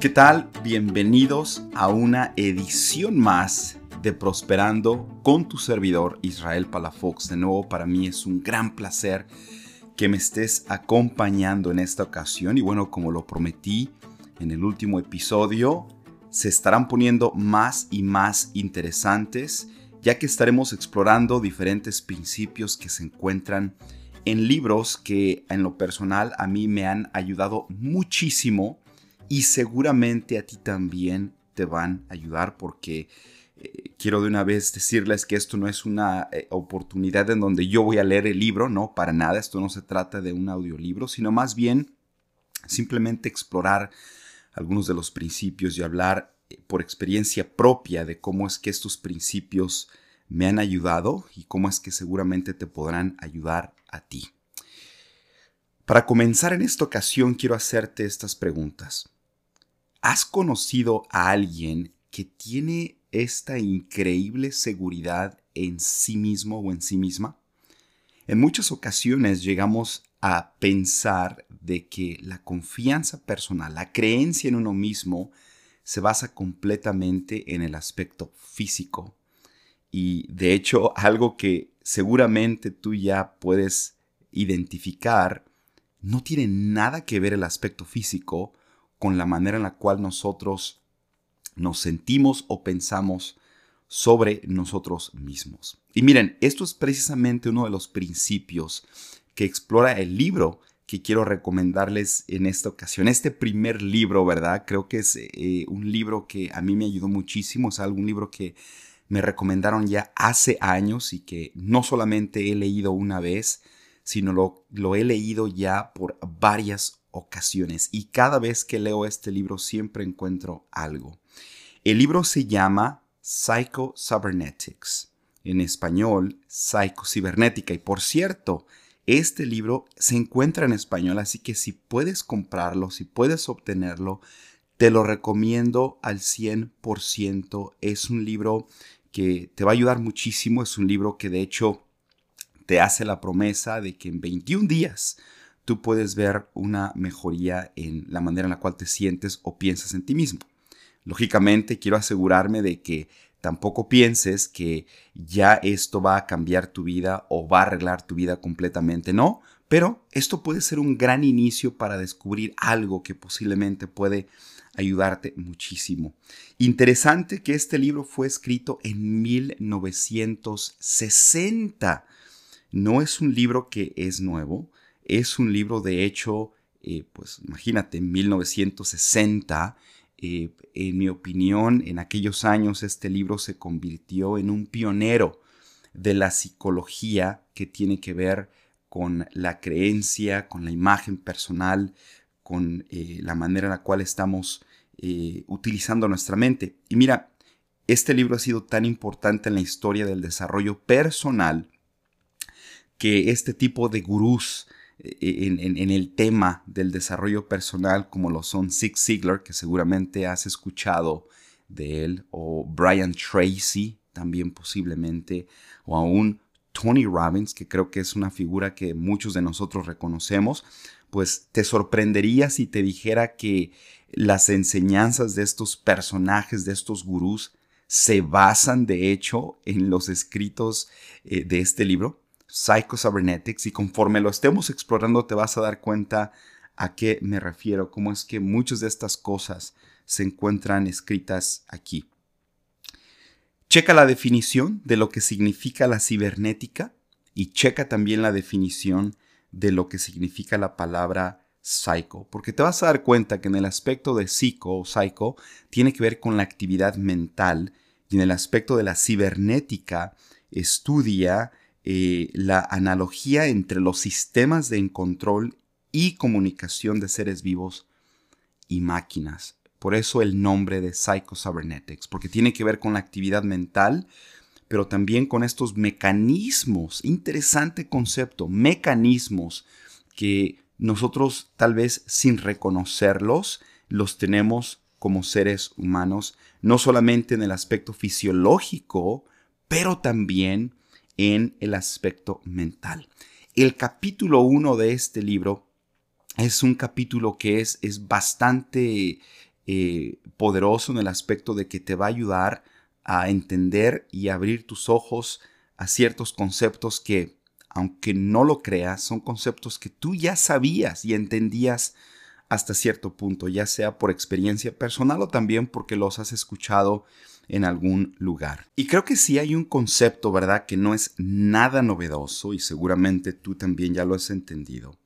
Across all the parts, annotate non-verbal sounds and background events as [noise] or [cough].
¿Qué tal? Bienvenidos a una edición más de Prosperando con tu servidor Israel Palafox. De nuevo, para mí es un gran placer que me estés acompañando en esta ocasión. Y bueno, como lo prometí en el último episodio, se estarán poniendo más y más interesantes, ya que estaremos explorando diferentes principios que se encuentran en libros que en lo personal a mí me han ayudado muchísimo y seguramente a ti también te van a ayudar porque eh, quiero de una vez decirles que esto no es una eh, oportunidad en donde yo voy a leer el libro, no, para nada, esto no se trata de un audiolibro, sino más bien simplemente explorar algunos de los principios y hablar eh, por experiencia propia de cómo es que estos principios me han ayudado y cómo es que seguramente te podrán ayudar a ti. Para comenzar en esta ocasión quiero hacerte estas preguntas. ¿Has conocido a alguien que tiene esta increíble seguridad en sí mismo o en sí misma? En muchas ocasiones llegamos a pensar de que la confianza personal, la creencia en uno mismo, se basa completamente en el aspecto físico. Y de hecho, algo que seguramente tú ya puedes identificar, no tiene nada que ver el aspecto físico con la manera en la cual nosotros nos sentimos o pensamos sobre nosotros mismos. Y miren, esto es precisamente uno de los principios que explora el libro que quiero recomendarles en esta ocasión. Este primer libro, ¿verdad? Creo que es eh, un libro que a mí me ayudó muchísimo, es algún libro que me recomendaron ya hace años y que no solamente he leído una vez, sino lo, lo he leído ya por varias ocasiones y cada vez que leo este libro siempre encuentro algo. El libro se llama Psycho Cybernetics, en español Cibernética. y por cierto, este libro se encuentra en español, así que si puedes comprarlo, si puedes obtenerlo, te lo recomiendo al 100%. Es un libro que te va a ayudar muchísimo, es un libro que de hecho te hace la promesa de que en 21 días tú puedes ver una mejoría en la manera en la cual te sientes o piensas en ti mismo. Lógicamente, quiero asegurarme de que tampoco pienses que ya esto va a cambiar tu vida o va a arreglar tu vida completamente, no, pero esto puede ser un gran inicio para descubrir algo que posiblemente puede ayudarte muchísimo. Interesante que este libro fue escrito en 1960. No es un libro que es nuevo, es un libro, de hecho, eh, pues imagínate, en 1960, eh, en mi opinión, en aquellos años este libro se convirtió en un pionero de la psicología que tiene que ver con la creencia, con la imagen personal, con eh, la manera en la cual estamos utilizando nuestra mente. Y mira, este libro ha sido tan importante en la historia del desarrollo personal que este tipo de gurús en, el tema del desarrollo personal como lo son Zig Ziglar, que seguramente has escuchado de él, o Brian Tracy, también posiblemente, o aún Tony Robbins, que creo que es una figura que muchos de nosotros reconocemos, pues te sorprendería si te dijera que las enseñanzas de estos personajes, de estos gurús, se basan de hecho en los escritos eh, de este libro. Psycho-Cybernetics y conforme lo estemos explorando te vas a dar cuenta a qué me refiero, cómo es que muchas de estas cosas se encuentran escritas aquí. Checa la definición de lo que significa la cibernética y checa también la definición de lo que significa la palabra psycho, porque te vas a dar cuenta que en el aspecto de psico o psycho tiene que ver con la actividad mental y en el aspecto de la cibernética estudia eh, la analogía entre los sistemas de control y comunicación de seres vivos y máquinas. Por eso el nombre de Psycho-Cybernetics, porque tiene que ver con la actividad mental, pero también con estos mecanismos, interesante concepto, mecanismos que nosotros tal vez sin reconocerlos los tenemos como seres humanos, no solamente en el aspecto fisiológico, pero también en el aspecto mental. El capítulo 1 de este libro es un capítulo que es, es bastante eh, poderoso en el aspecto de que te va a ayudar a entender y abrir tus ojos a ciertos conceptos que, aunque no lo creas, son conceptos que tú ya sabías y entendías hasta cierto punto, ya sea por experiencia personal o también porque los has escuchado en algún lugar. Y creo que sí hay un concepto, ¿verdad?, que no es nada novedoso y seguramente tú también ya lo has entendido.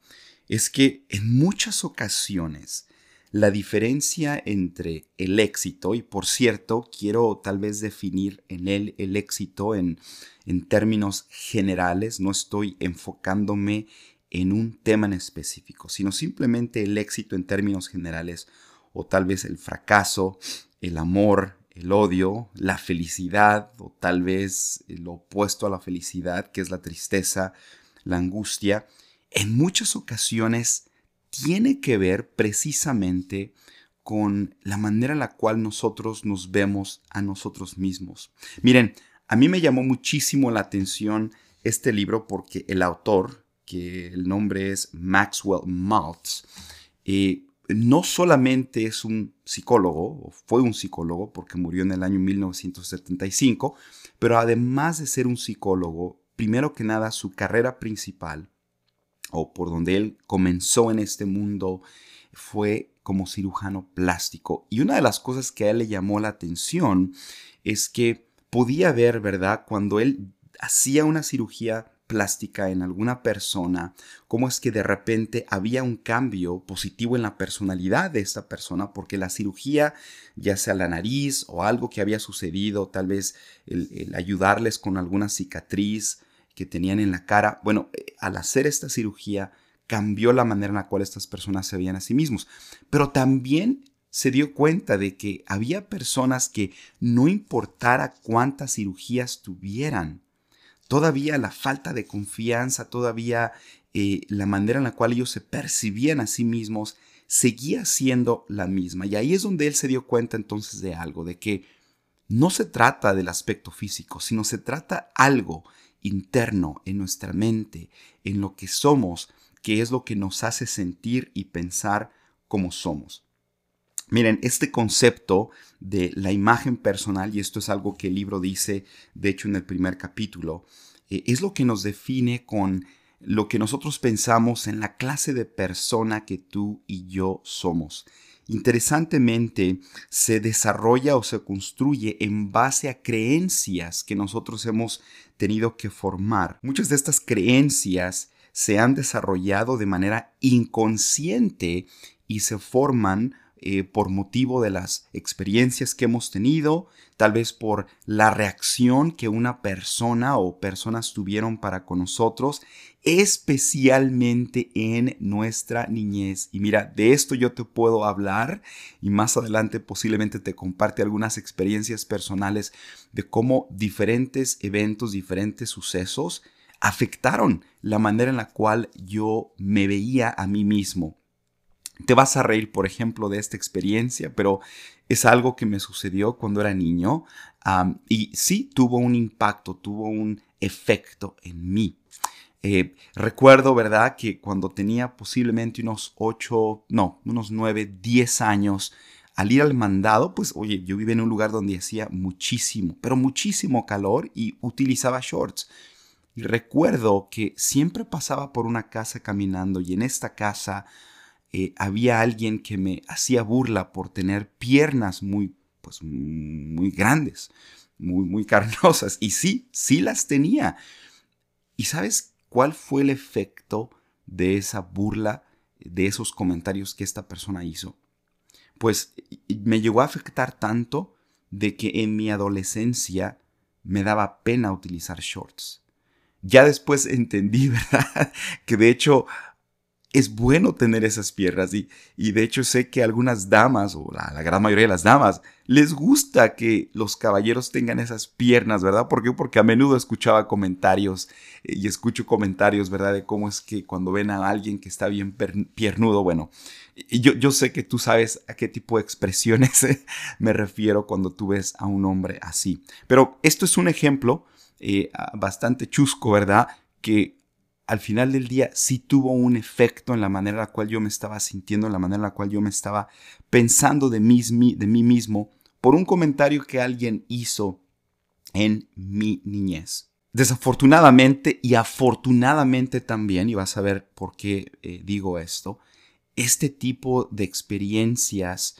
Es que en muchas ocasiones la diferencia entre el éxito, y por cierto, quiero tal vez definir en él el éxito en, en términos generales, no estoy enfocándome en un tema en específico, sino simplemente el éxito en términos generales o tal vez el fracaso, el amor, el odio, la felicidad o tal vez lo opuesto a la felicidad, que es la tristeza, la angustia, en muchas ocasiones tiene que ver precisamente con la manera en la cual nosotros nos vemos a nosotros mismos. Miren, a mí me llamó muchísimo la atención este libro porque el autor, que el nombre es Maxwell Maltz, eh, no solamente es un psicólogo, o fue un psicólogo porque murió en el año 1975, pero además de ser un psicólogo, primero que nada su carrera principal, o por donde él comenzó en este mundo, fue como cirujano plástico. Y una de las cosas que a él le llamó la atención es que podía ver, ¿verdad? Cuando él hacía una cirugía plástica en alguna persona, cómo es que de repente había un cambio positivo en la personalidad de esta persona, porque la cirugía, ya sea la nariz o algo que había sucedido, tal vez el, ayudarles con alguna cicatriz que tenían en la cara, bueno, eh, al hacer esta cirugía cambió la manera en la cual estas personas se veían a sí mismos, pero también se dio cuenta de que había personas que no importara cuántas cirugías tuvieran, todavía la falta de confianza, todavía eh, la manera en la cual ellos se percibían a sí mismos, seguía siendo la misma. Y ahí es donde él se dio cuenta entonces de algo, de que no se trata del aspecto físico, sino se trata algo interno en nuestra mente, en lo que somos, que es lo que nos hace sentir y pensar como somos. Miren, este concepto de la imagen personal, y esto es algo que el libro dice, de hecho, en el primer capítulo, eh, es lo que nos define con lo que nosotros pensamos en la clase de persona que tú y yo somos. Interesantemente, se desarrolla o se construye en base a creencias que nosotros hemos tenido que formar. Muchas de estas creencias se han desarrollado de manera inconsciente y se forman eh, por motivo de las experiencias que hemos tenido, tal vez por la reacción que una persona o personas tuvieron para con nosotros, especialmente en nuestra niñez. Y mira, de esto yo te puedo hablar y más adelante posiblemente te comparte algunas experiencias personales de cómo diferentes eventos, diferentes sucesos afectaron la manera en la cual yo me veía a mí mismo. Te vas a reír, por ejemplo, de esta experiencia, pero es algo que me sucedió cuando era niño y sí tuvo un impacto, tuvo un efecto en mí. Eh, recuerdo, ¿verdad?, que cuando tenía posiblemente unos 8, no, unos 9, 10 años, al ir al mandado, pues oye, yo vivía en un lugar donde hacía muchísimo, pero muchísimo calor y utilizaba shorts. Y recuerdo que siempre pasaba por una casa caminando y en esta casa eh, había alguien que me hacía burla por tener piernas muy, pues, muy grandes, muy, muy carnosas. Y sí, sí las tenía. ¿Y sabes cuál fue el efecto de esa burla, de esos comentarios que esta persona hizo? Pues me llegó a afectar tanto de que en mi adolescencia me daba pena utilizar shorts. Ya después entendí, [laughs] ¿verdad? Que de hecho es bueno tener esas piernas y, y de hecho sé que algunas damas, o la, gran mayoría de las damas, les gusta que los caballeros tengan esas piernas, ¿verdad? Porque a menudo escuchaba comentarios eh, y escucho comentarios, ¿verdad? De cómo es que cuando ven a alguien que está bien piernudo, bueno, yo, yo sé que tú sabes a qué tipo de expresiones [laughs] me refiero cuando tú ves a un hombre así. Pero esto es un ejemplo eh, bastante chusco, ¿verdad? Que al final del día sí tuvo un efecto en la manera en la cual yo me estaba sintiendo, en la manera en la cual yo me estaba pensando de mí, de mí mismo por un comentario que alguien hizo en mi niñez. Desafortunadamente y afortunadamente también, y vas a ver por qué eh, digo esto, este tipo de experiencias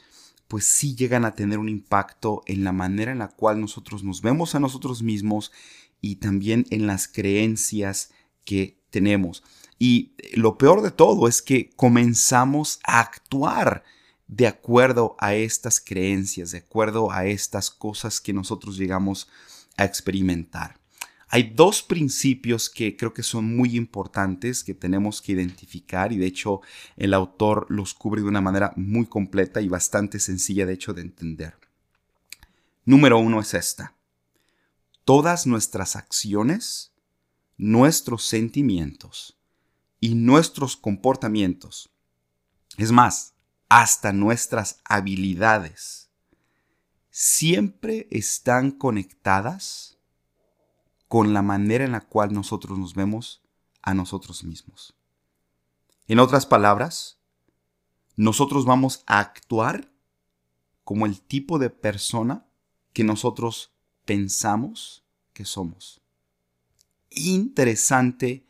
pues sí llegan a tener un impacto en la manera en la cual nosotros nos vemos a nosotros mismos y también en las creencias que tenemos. Y lo peor de todo es que comenzamos a actuar de acuerdo a estas creencias, de acuerdo a estas cosas que nosotros llegamos a experimentar. Hay dos principios que creo que son muy importantes que tenemos que identificar y de hecho el autor los cubre de una manera muy completa y bastante sencilla de hecho de entender. Número uno es esta. Todas nuestras acciones, nuestros sentimientos y nuestros comportamientos, es más, hasta nuestras habilidades, siempre están conectadas con la manera en la cual nosotros nos vemos a nosotros mismos. En otras palabras, nosotros vamos a actuar como el tipo de persona que nosotros pensamos que somos. Interesante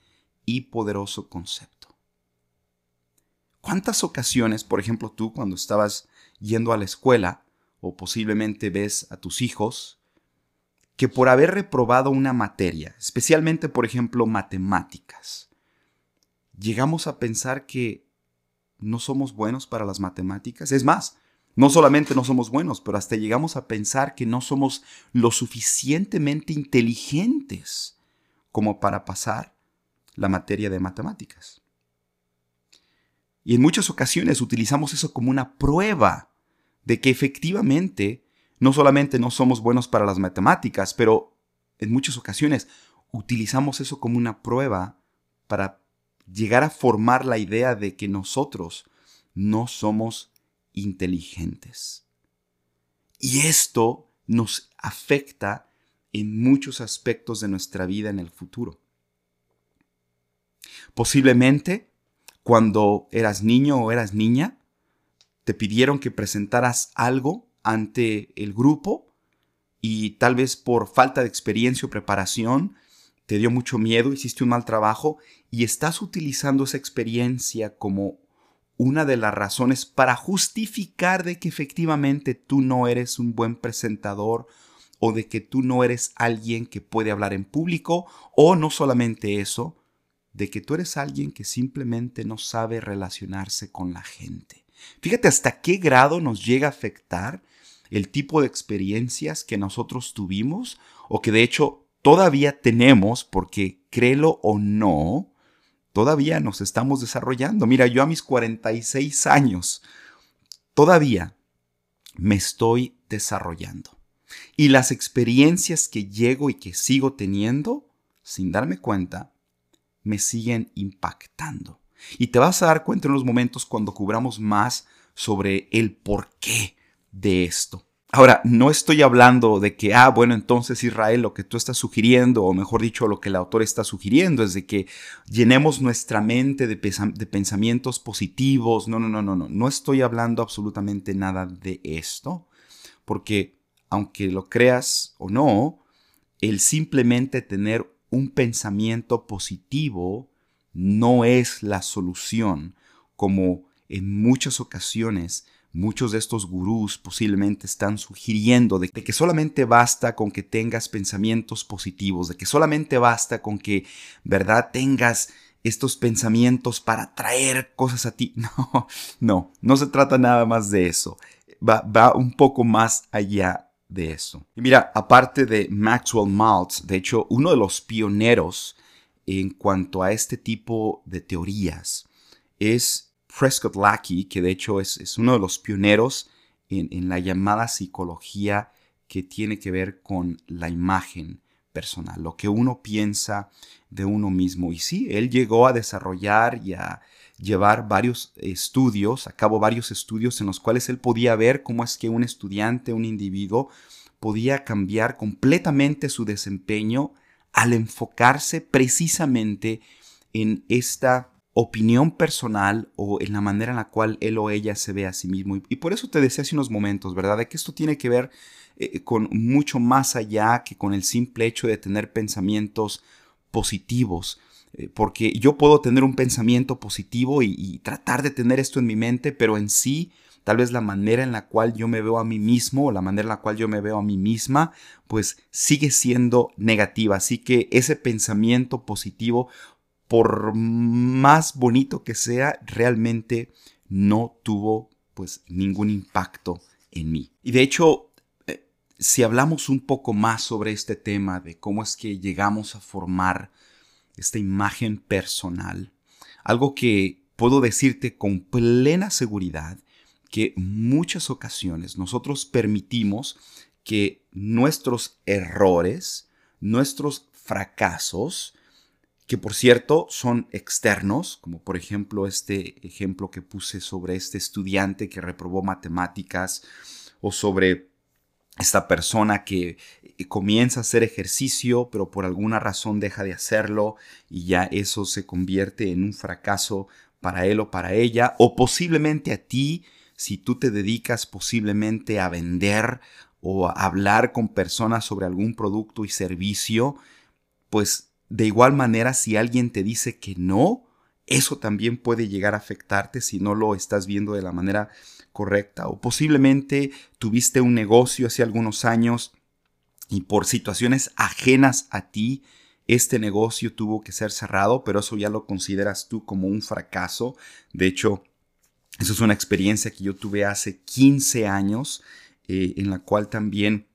y poderoso concepto. ¿Cuántas ocasiones, por ejemplo, tú cuando estabas yendo a la escuela o posiblemente ves a tus hijos que por haber reprobado una materia, especialmente por ejemplo matemáticas, llegamos a pensar que no somos buenos para las matemáticas. Es más, no solamente no somos buenos, pero hasta llegamos a pensar que no somos lo suficientemente inteligentes como para pasar la materia de matemáticas. Y en muchas ocasiones utilizamos eso como una prueba de que efectivamente no solamente no somos buenos para las matemáticas, pero en muchas ocasiones utilizamos eso como una prueba para llegar a formar la idea de que nosotros no somos inteligentes. Y esto nos afecta en muchos aspectos de nuestra vida en el futuro. Posiblemente cuando eras niño o eras niña, te pidieron que presentaras algo ante el grupo y tal vez por falta de experiencia o preparación te dio mucho miedo, hiciste un mal trabajo y estás utilizando esa experiencia como una de las razones para justificar de que efectivamente tú no eres un buen presentador o de que tú no eres alguien que puede hablar en público o no solamente eso, de que tú eres alguien que simplemente no sabe relacionarse con la gente. Fíjate hasta qué grado nos llega a afectar el tipo de experiencias que nosotros tuvimos o que de hecho todavía tenemos, porque créelo o no, todavía nos estamos desarrollando. Mira, yo a mis 46 años, todavía me estoy desarrollando. Y las experiencias que llego y que sigo teniendo, sin darme cuenta, me siguen impactando. Y te vas a dar cuenta en los momentos cuando cubramos más sobre el por qué de esto. Ahora, no estoy hablando de que, ah, bueno, entonces Israel, lo que tú estás sugiriendo, o mejor dicho, lo que el autor está sugiriendo, es de que llenemos nuestra mente de, de pensamientos positivos. No, no, no, no, no. No estoy hablando absolutamente nada de esto, porque aunque lo creas o no, el simplemente tener un pensamiento positivo no es la solución, como en muchas ocasiones Muchos de estos gurús posiblemente están sugiriendo de, que solamente basta con que tengas pensamientos positivos, de que solamente basta con que, ¿verdad?, tengas estos pensamientos para traer cosas a ti. [laughs] No, no, no se trata nada más de eso. Va, va un poco más allá de eso. Y mira, aparte de Maxwell Maltz, de hecho, uno de los pioneros en cuanto a este tipo de teorías es Prescott Lackey, que de hecho es, uno de los pioneros en, la llamada psicología que tiene que ver con la imagen personal, lo que uno piensa de uno mismo. Y sí, él llegó a desarrollar y a llevar varios estudios, a cabo varios estudios en los cuales él podía ver cómo es que un estudiante, un individuo, podía cambiar completamente su desempeño al enfocarse precisamente en esta opinión personal o en la manera en la cual él o ella se ve a sí mismo. Y, por eso te decía hace unos momentos, ¿verdad? De que esto tiene que ver eh, con mucho más allá que con el simple hecho de tener pensamientos positivos. Eh, porque yo puedo tener un pensamiento positivo y, tratar de tener esto en mi mente, pero en sí tal vez la manera en la cual yo me veo a mí mismo o la manera en la cual yo me veo a mí misma, pues sigue siendo negativa. Así que ese pensamiento positivo por más bonito que sea, realmente no tuvo pues ningún impacto en mí. Y de hecho, eh, si hablamos un poco más sobre este tema de cómo es que llegamos a formar esta imagen personal, algo que puedo decirte con plena seguridad que muchas ocasiones nosotros permitimos que nuestros errores, nuestros fracasos, que por cierto son externos, como por ejemplo este ejemplo que puse sobre este estudiante que reprobó matemáticas o sobre esta persona que eh, comienza a hacer ejercicio pero por alguna razón deja de hacerlo y ya eso se convierte en un fracaso para él o para ella o posiblemente a ti si tú te dedicas posiblemente a vender o a hablar con personas sobre algún producto y servicio pues de igual manera, si alguien te dice que no, eso también puede llegar a afectarte si no lo estás viendo de la manera correcta. O posiblemente tuviste un negocio hace algunos años y por situaciones ajenas a ti, este negocio tuvo que ser cerrado, pero eso ya lo consideras tú como un fracaso. De hecho, eso es una experiencia que yo tuve hace 15 años, eh, en la cual también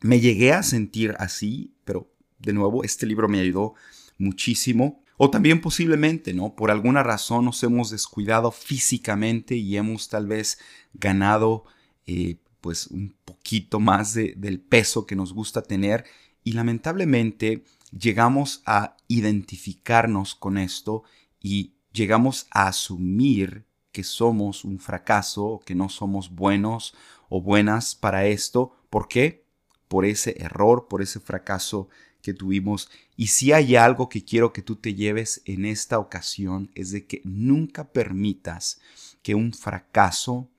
me llegué a sentir así, pero de nuevo, este libro me ayudó muchísimo. O también posiblemente, ¿no? Por alguna razón nos hemos descuidado físicamente y hemos tal vez ganado eh, pues un poquito más del peso que nos gusta tener y lamentablemente llegamos a identificarnos con esto y llegamos a asumir que somos un fracaso, que no somos buenos o buenas para esto. ¿Por qué? Por ese error, por ese fracaso que tuvimos. Y si hay algo que quiero que tú te lleves en esta ocasión es de que nunca permitas que un fracaso,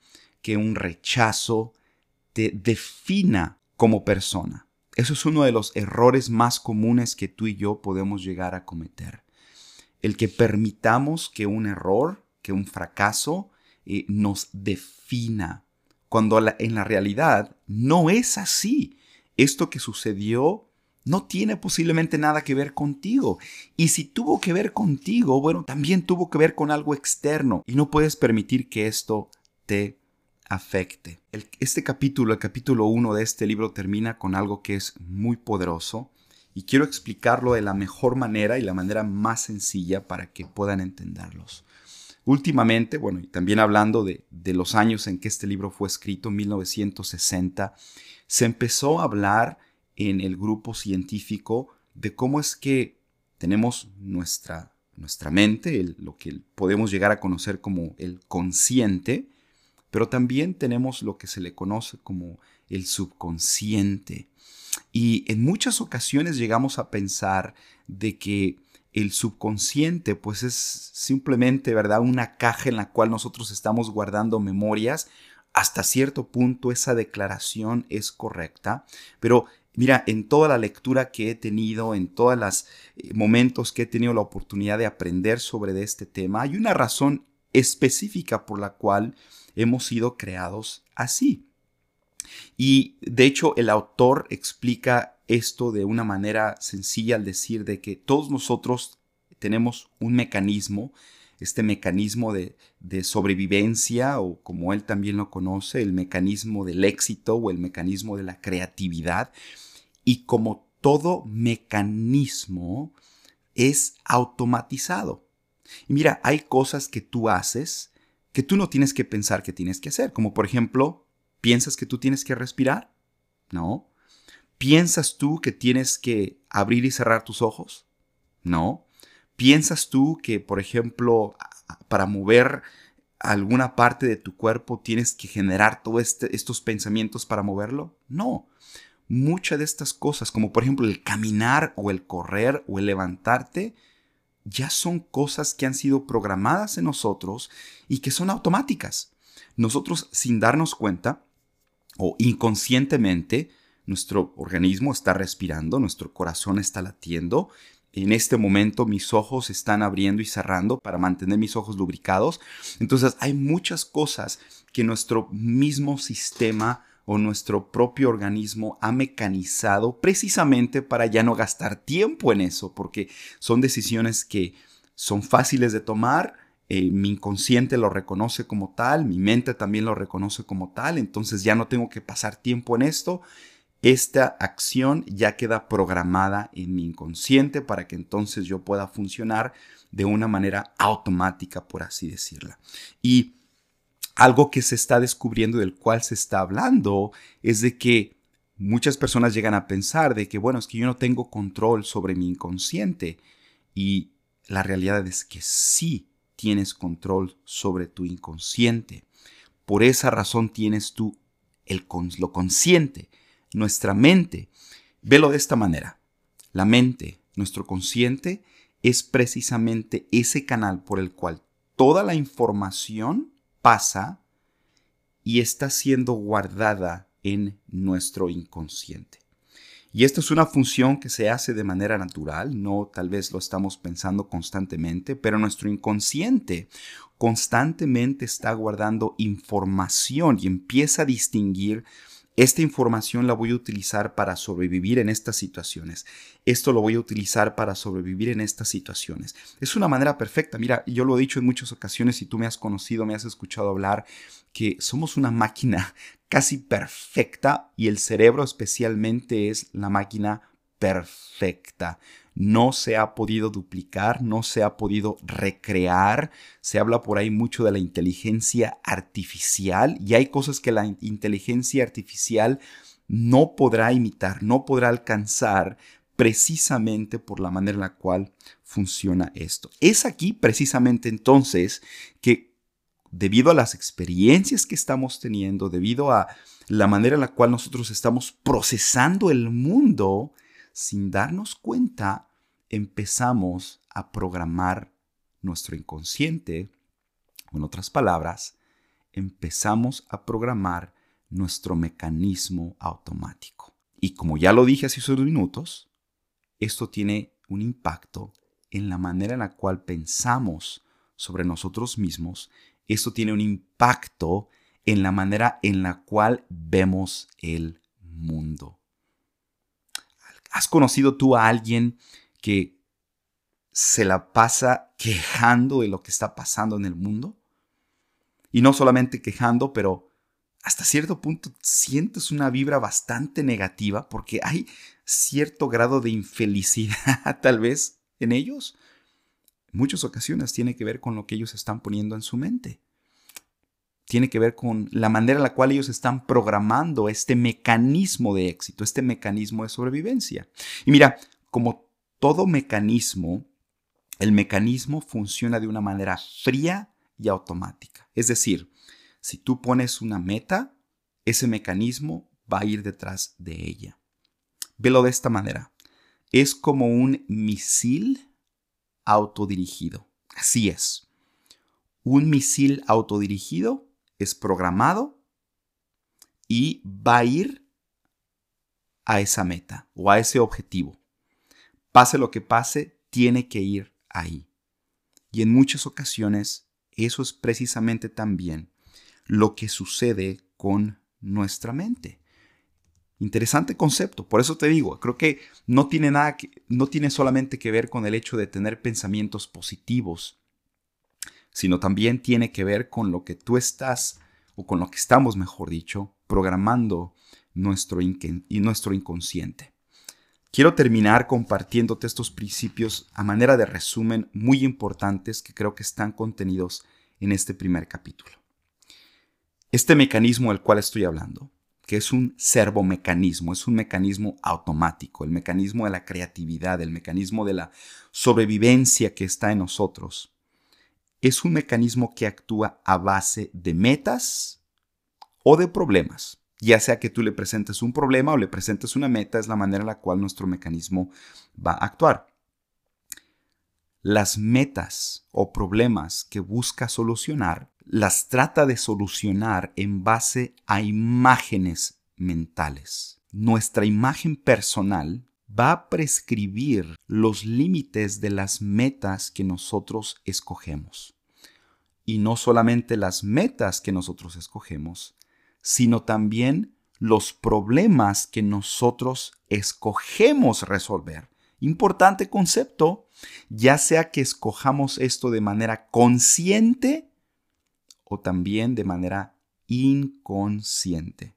que un rechazo te defina como persona. Eso es uno de los errores más comunes que tú y yo podemos llegar a cometer. El que permitamos que un error, que un fracaso eh, nos defina, cuando en la realidad no es así. Esto que sucedió no tiene posiblemente nada que ver contigo. Y si tuvo que ver contigo, bueno, también tuvo que ver con algo externo y no puedes permitir que esto te afecte. este capítulo, el capítulo 1 de este libro termina con algo que es muy poderoso y quiero explicarlo de la mejor manera y la manera más sencilla para que puedan entenderlos. Últimamente, bueno, y también hablando de, de los años en que este libro fue escrito, 1960, se empezó a hablar en el grupo científico de cómo es que tenemos nuestra, nuestra mente, lo que podemos llegar a conocer como el consciente, pero también tenemos lo que se le conoce como el subconsciente. Y en muchas ocasiones llegamos a pensar de que el subconsciente pues es simplemente, ¿verdad? Una caja en la cual nosotros estamos guardando memorias. Hasta cierto punto esa declaración es correcta, pero Mira, en toda la lectura que he tenido, en todos los eh, momentos que he tenido la oportunidad de aprender sobre este tema, hay una razón específica por la cual hemos sido creados así. Y de hecho el autor explica esto de una manera sencilla al decir de que todos nosotros tenemos un mecanismo, este mecanismo de, de, sobrevivencia o como él también lo conoce, el mecanismo del éxito o el mecanismo de la creatividad, y como todo mecanismo es automatizado. Mira, hay cosas que tú haces que tú no tienes que pensar que tienes que hacer, como por ejemplo, ¿piensas que tú tienes que respirar? No. ¿Piensas tú que tienes que abrir y cerrar tus ojos? No. ¿Piensas tú que, por ejemplo, para mover alguna parte de tu cuerpo tienes que generar todos este, estos pensamientos para moverlo? No muchas de estas cosas, como por ejemplo el caminar o el correr o el levantarte, ya son cosas que han sido programadas en nosotros y que son automáticas. Nosotros sin darnos cuenta o inconscientemente, nuestro organismo está respirando, nuestro corazón está latiendo. En este momento mis ojos están abriendo y cerrando para mantener mis ojos lubricados. Entonces hay muchas cosas que nuestro mismo sistema o nuestro propio organismo ha mecanizado precisamente para ya no gastar tiempo en eso, porque son decisiones que son fáciles de tomar, eh, mi inconsciente lo reconoce como tal, mi mente también lo reconoce como tal, entonces ya no tengo que pasar tiempo en esto. Esta acción ya queda programada en mi inconsciente para que entonces yo pueda funcionar de una manera automática, por así decirla. Y algo que se está descubriendo del cual se está hablando es de que muchas personas llegan a pensar de que, bueno, es que yo no tengo control sobre mi inconsciente. Y la realidad es que sí tienes control sobre tu inconsciente. Por esa razón tienes tú el, lo consciente, nuestra mente. Velo de esta manera. La mente, nuestro consciente, es precisamente ese canal por el cual toda la información pasa y está siendo guardada en nuestro inconsciente. Y esta es una función que se hace de manera natural, no tal vez lo estamos pensando constantemente, pero nuestro inconsciente constantemente está guardando información y empieza a distinguir esta información la voy a utilizar para sobrevivir en estas situaciones. Esto lo voy a utilizar para sobrevivir en estas situaciones. Es una manera perfecta. Mira, yo lo he dicho en muchas ocasiones, si tú me has conocido, me has escuchado hablar, que somos una máquina casi perfecta y el cerebro especialmente es la máquina perfecta no se ha podido duplicar, no se ha podido recrear. Se habla por ahí mucho de la inteligencia artificial y hay cosas que la inteligencia artificial no podrá imitar, no podrá alcanzar precisamente por la manera en la cual funciona esto. Es aquí precisamente entonces que debido a las experiencias que estamos teniendo, debido a la manera en la cual nosotros estamos procesando el mundo, sin darnos cuenta, empezamos a programar nuestro inconsciente, en otras palabras, empezamos a programar nuestro mecanismo automático. Y como ya lo dije hace unos minutos, esto tiene un impacto en la manera en la cual pensamos sobre nosotros mismos. Esto tiene un impacto en la manera en la cual vemos el mundo. ¿Has conocido tú a alguien que se la pasa quejando de lo que está pasando en el mundo. Y no solamente quejando, pero hasta cierto punto sientes una vibra bastante negativa porque hay cierto grado de infelicidad [laughs] tal vez en ellos. En muchas ocasiones tiene que ver con lo que ellos están poniendo en su mente. Tiene que ver con la manera en la cual ellos están programando este mecanismo de éxito, este mecanismo de sobrevivencia. Y mira, como todo mecanismo, el mecanismo funciona de una manera fría y automática. Es decir, si tú pones una meta, ese mecanismo va a ir detrás de ella. Velo de esta manera. Es como un misil autodirigido. Así es. Un misil autodirigido es programado y va a ir a esa meta o a ese objetivo. Pase lo que pase, tiene que ir ahí. Y en muchas ocasiones eso es precisamente también lo que sucede con nuestra mente. Interesante concepto, por eso te digo, creo que no tiene nada que, no tiene solamente que ver con el hecho de tener pensamientos positivos, sino también tiene que ver con lo que tú estás o con lo que estamos, mejor dicho, programando nuestro, inconsciente. Quiero terminar compartiéndote estos principios a manera de resumen muy importantes que creo que están contenidos en este primer capítulo. Este mecanismo del cual estoy hablando, que es un servomecanismo, es un mecanismo automático, el mecanismo de la creatividad, el mecanismo de la sobrevivencia que está en nosotros, es un mecanismo que actúa a base de metas o de problemas ya sea que tú le presentes un problema o le presentes una meta, es la manera en la cual nuestro mecanismo va a actuar. las metas o problemas que busca solucionar, las trata de solucionar en base a imágenes mentales. Nuestra imagen personal va a prescribir los límites de las metas que nosotros escogemos. Y no solamente las metas que nosotros escogemos, sino también los problemas que nosotros escogemos resolver. Importante concepto, ya sea que escojamos esto de manera consciente o también de manera inconsciente.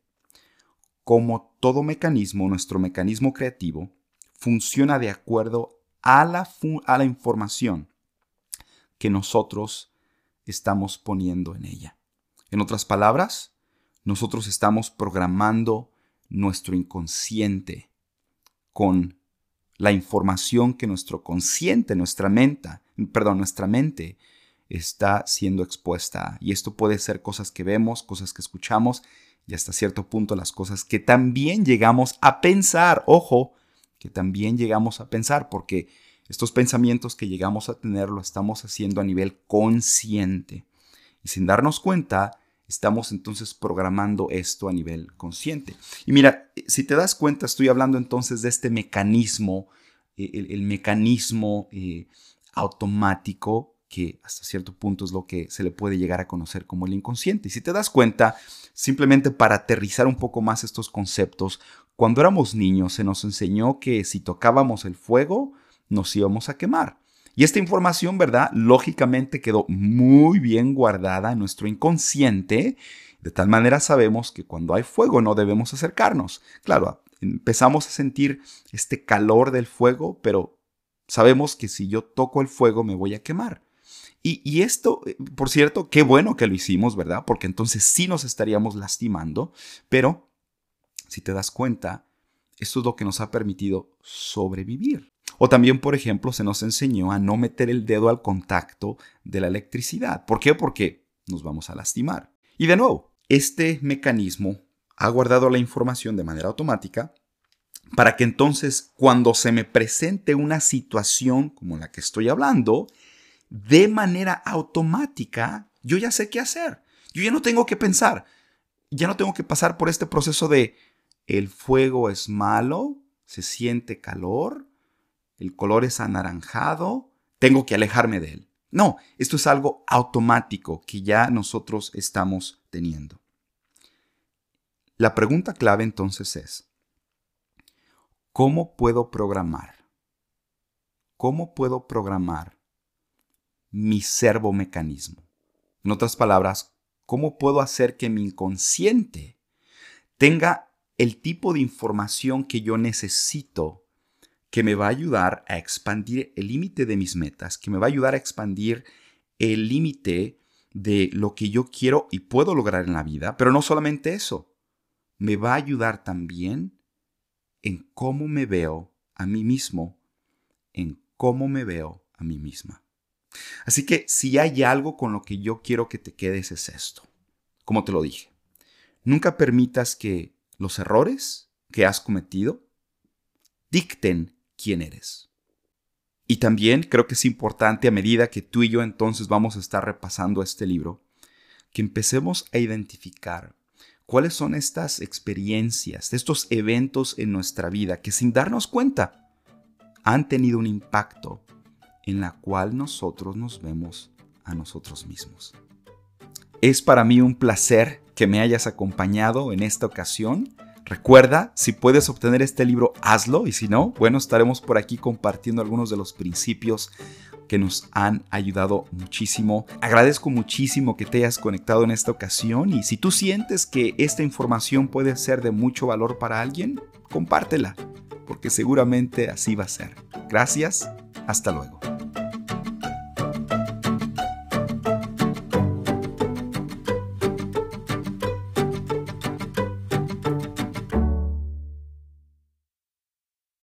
Como todo mecanismo, nuestro mecanismo creativo funciona de acuerdo a la, a la información que nosotros estamos poniendo en ella. En otras palabras, nosotros estamos programando nuestro inconsciente con la información que nuestro consciente, nuestra mente, perdón, nuestra mente está siendo expuesta. Y esto puede ser cosas que vemos, cosas que escuchamos y hasta cierto punto las cosas que también llegamos a pensar. Ojo, que también llegamos a pensar, porque estos pensamientos que llegamos a tener lo estamos haciendo a nivel consciente. Y sin darnos cuenta, estamos entonces programando esto a nivel consciente. Y mira, si te das cuenta, estoy hablando entonces de este mecanismo, eh, el, mecanismo eh, automático que hasta cierto punto es lo que se le puede llegar a conocer como el inconsciente. Y si te das cuenta, simplemente para aterrizar un poco más estos conceptos, cuando éramos niños se nos enseñó que si tocábamos el fuego, nos íbamos a quemar. Y esta información, ¿verdad? Lógicamente quedó muy bien guardada en nuestro inconsciente. De tal manera sabemos que cuando hay fuego no debemos acercarnos. Claro, empezamos a sentir este calor del fuego, pero sabemos que si yo toco el fuego me voy a quemar. Y, esto, eh, por cierto, qué bueno que lo hicimos, ¿verdad? Porque entonces sí nos estaríamos lastimando, pero si te das cuenta, esto es lo que nos ha permitido sobrevivir. O también, por ejemplo, se nos enseñó a no meter el dedo al contacto de la electricidad. ¿Por qué? Porque nos vamos a lastimar. Y de nuevo, este mecanismo ha guardado la información de manera automática para que entonces cuando se me presente una situación como la que estoy hablando, de manera automática, yo ya sé qué hacer. Yo ya no tengo que pensar. Ya no tengo que pasar por este proceso de el fuego es malo, se siente calor, el color es anaranjado, tengo que alejarme de él. No, esto es algo automático que ya nosotros estamos teniendo. La pregunta clave entonces es, ¿cómo puedo programar? ¿Cómo puedo programar mi servomecanismo. En otras palabras, ¿cómo puedo hacer que mi inconsciente tenga el tipo de información que yo necesito que me va a ayudar a expandir el límite de mis metas, que me va a ayudar a expandir el límite de lo que yo quiero y puedo lograr en la vida, pero no solamente eso, me va a ayudar también en cómo me veo a mí mismo, en cómo me veo a mí misma. Así que si hay algo con lo que yo quiero que te quedes es esto. Como te lo dije, nunca permitas que los errores que has cometido dicten quién eres. Y también creo que es importante a medida que tú y yo entonces vamos a estar repasando este libro, que empecemos a identificar cuáles son estas experiencias, estos eventos en nuestra vida que sin darnos cuenta han tenido un impacto en la cual nosotros nos vemos a nosotros mismos. Es para mí un placer que me hayas acompañado en esta ocasión. Recuerda, si puedes obtener este libro, hazlo y si no, bueno, estaremos por aquí compartiendo algunos de los principios que nos han ayudado muchísimo. Agradezco muchísimo que te hayas conectado en esta ocasión y si tú sientes que esta información puede ser de mucho valor para alguien, compártela, porque seguramente así va a ser. Gracias, hasta luego.